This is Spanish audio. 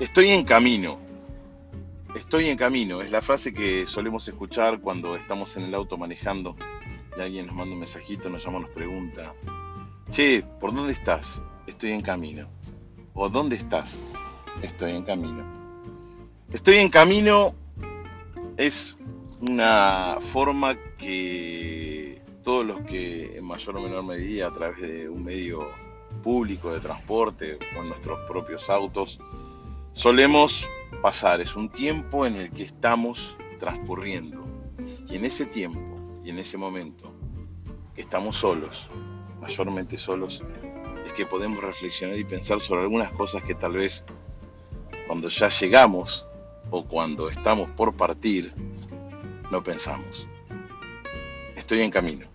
Estoy en camino. Estoy en camino. Es la frase que solemos escuchar cuando estamos en el auto manejando y alguien nos manda un mensajito, nos llama, nos pregunta, che, ¿por dónde estás? Estoy en camino. ¿O dónde estás? Estoy en camino. Estoy en camino es una forma que todos los que en mayor o menor medida a través de un medio público de transporte o nuestros propios autos solemos pasar. Es un tiempo en el que estamos transcurriendo. Y en ese tiempo y en ese momento que estamos solos, mayormente solos, es que podemos reflexionar y pensar sobre algunas cosas que tal vez cuando ya llegamos o cuando estamos por partir, no pensamos. Estoy en camino.